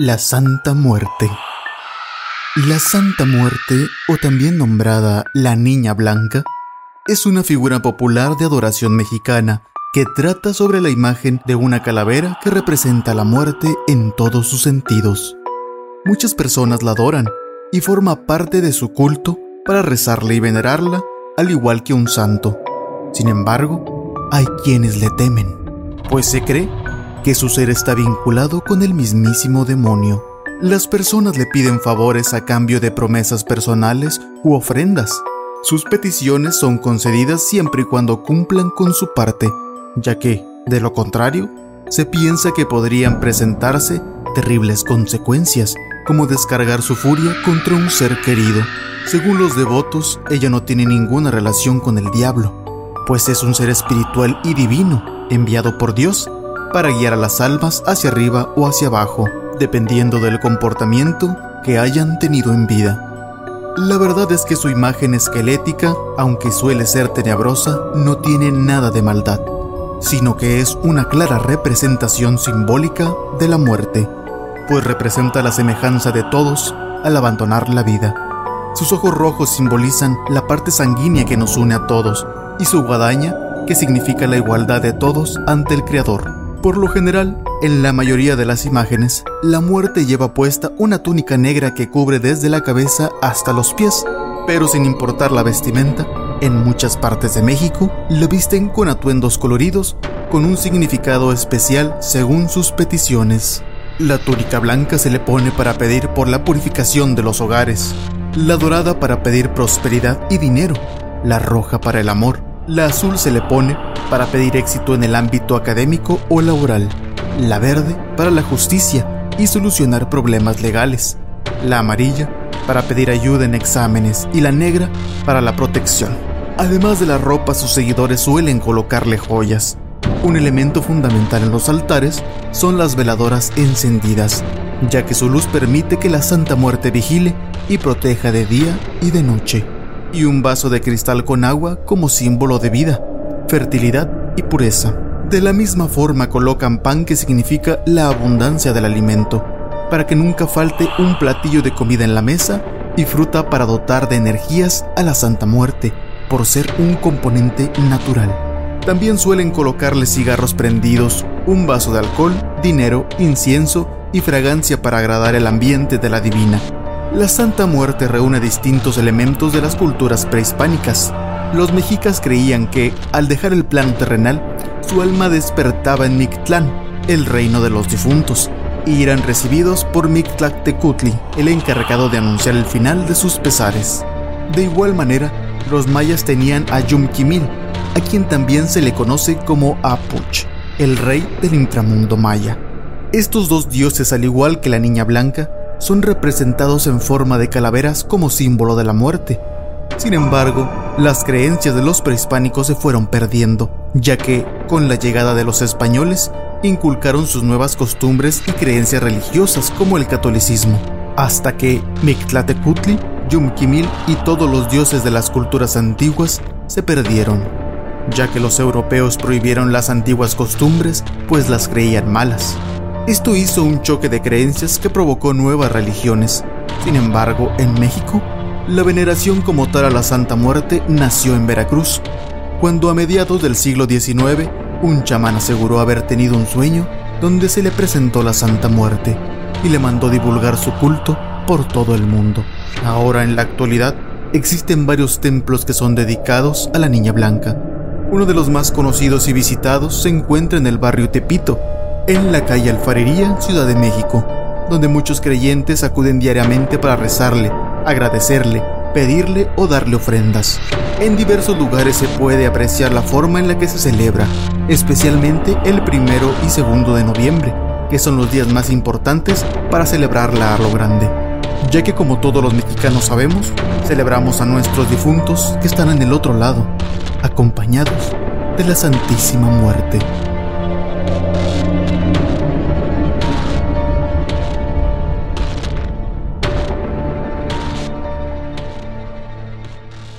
La Santa Muerte. La Santa Muerte, o también nombrada la Niña Blanca, es una figura popular de adoración mexicana que trata sobre la imagen de una calavera que representa la muerte en todos sus sentidos. Muchas personas la adoran y forma parte de su culto para rezarle y venerarla, al igual que un santo. Sin embargo, hay quienes le temen, pues se cree que su ser está vinculado con el mismísimo demonio. Las personas le piden favores a cambio de promesas personales u ofrendas. Sus peticiones son concedidas siempre y cuando cumplan con su parte, ya que, de lo contrario, se piensa que podrían presentarse terribles consecuencias, como descargar su furia contra un ser querido. Según los devotos, ella no tiene ninguna relación con el diablo, pues es un ser espiritual y divino, enviado por Dios para guiar a las almas hacia arriba o hacia abajo, dependiendo del comportamiento que hayan tenido en vida. La verdad es que su imagen esquelética, aunque suele ser tenebrosa, no tiene nada de maldad, sino que es una clara representación simbólica de la muerte, pues representa la semejanza de todos al abandonar la vida. Sus ojos rojos simbolizan la parte sanguínea que nos une a todos, y su guadaña, que significa la igualdad de todos ante el Creador. Por lo general, en la mayoría de las imágenes, la muerte lleva puesta una túnica negra que cubre desde la cabeza hasta los pies, pero sin importar la vestimenta, en muchas partes de México la visten con atuendos coloridos con un significado especial según sus peticiones. La túnica blanca se le pone para pedir por la purificación de los hogares, la dorada para pedir prosperidad y dinero, la roja para el amor, la azul se le pone para pedir éxito en el ámbito académico o laboral, la verde para la justicia y solucionar problemas legales, la amarilla para pedir ayuda en exámenes y la negra para la protección. Además de la ropa, sus seguidores suelen colocarle joyas. Un elemento fundamental en los altares son las veladoras encendidas, ya que su luz permite que la Santa Muerte vigile y proteja de día y de noche y un vaso de cristal con agua como símbolo de vida, fertilidad y pureza. De la misma forma colocan pan que significa la abundancia del alimento, para que nunca falte un platillo de comida en la mesa y fruta para dotar de energías a la Santa Muerte, por ser un componente natural. También suelen colocarle cigarros prendidos, un vaso de alcohol, dinero, incienso y fragancia para agradar el ambiente de la divina. La Santa Muerte reúne distintos elementos de las culturas prehispánicas. Los mexicas creían que, al dejar el plano terrenal, su alma despertaba en Mictlán, el reino de los difuntos, y eran recibidos por Mictlactecutli, el encargado de anunciar el final de sus pesares. De igual manera, los mayas tenían a Yumquimil, a quien también se le conoce como Apuch, el rey del inframundo maya. Estos dos dioses, al igual que la Niña Blanca, son representados en forma de calaveras como símbolo de la muerte. Sin embargo, las creencias de los prehispánicos se fueron perdiendo, ya que, con la llegada de los españoles, inculcaron sus nuevas costumbres y creencias religiosas como el catolicismo, hasta que Mictlatecutli, Yumquimil y todos los dioses de las culturas antiguas se perdieron, ya que los europeos prohibieron las antiguas costumbres, pues las creían malas. Esto hizo un choque de creencias que provocó nuevas religiones. Sin embargo, en México, la veneración como tal a la Santa Muerte nació en Veracruz, cuando a mediados del siglo XIX un chamán aseguró haber tenido un sueño donde se le presentó la Santa Muerte y le mandó divulgar su culto por todo el mundo. Ahora en la actualidad existen varios templos que son dedicados a la Niña Blanca. Uno de los más conocidos y visitados se encuentra en el barrio Tepito, en la calle Alfarería, Ciudad de México, donde muchos creyentes acuden diariamente para rezarle, agradecerle, pedirle o darle ofrendas. En diversos lugares se puede apreciar la forma en la que se celebra, especialmente el primero y segundo de noviembre, que son los días más importantes para celebrarla a lo grande, ya que como todos los mexicanos sabemos, celebramos a nuestros difuntos que están en el otro lado, acompañados de la Santísima Muerte.